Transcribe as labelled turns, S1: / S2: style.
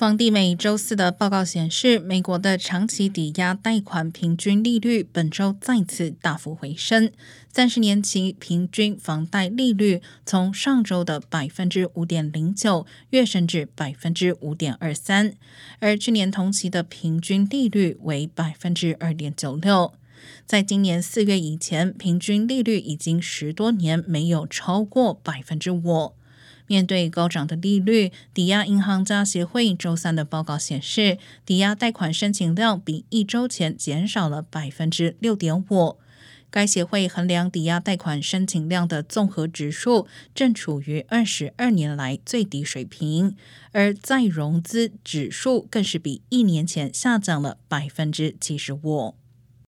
S1: 房地美周四的报告显示，美国的长期抵押贷款平均利率本周再次大幅回升，三十年期平均房贷利率从上周的百分之五点零九跃升至百分之五点二三，而去年同期的平均利率为百分之二点九六。在今年四月以前，平均利率已经十多年没有超过百分之五。面对高涨的利率，抵押银行家协会周三的报告显示，抵押贷款申请量比一周前减少了百分之六点五。该协会衡量抵押贷款申请量的综合指数正处于二十二年来最低水平，而再融资指数更是比一年前下降了百分之七十五。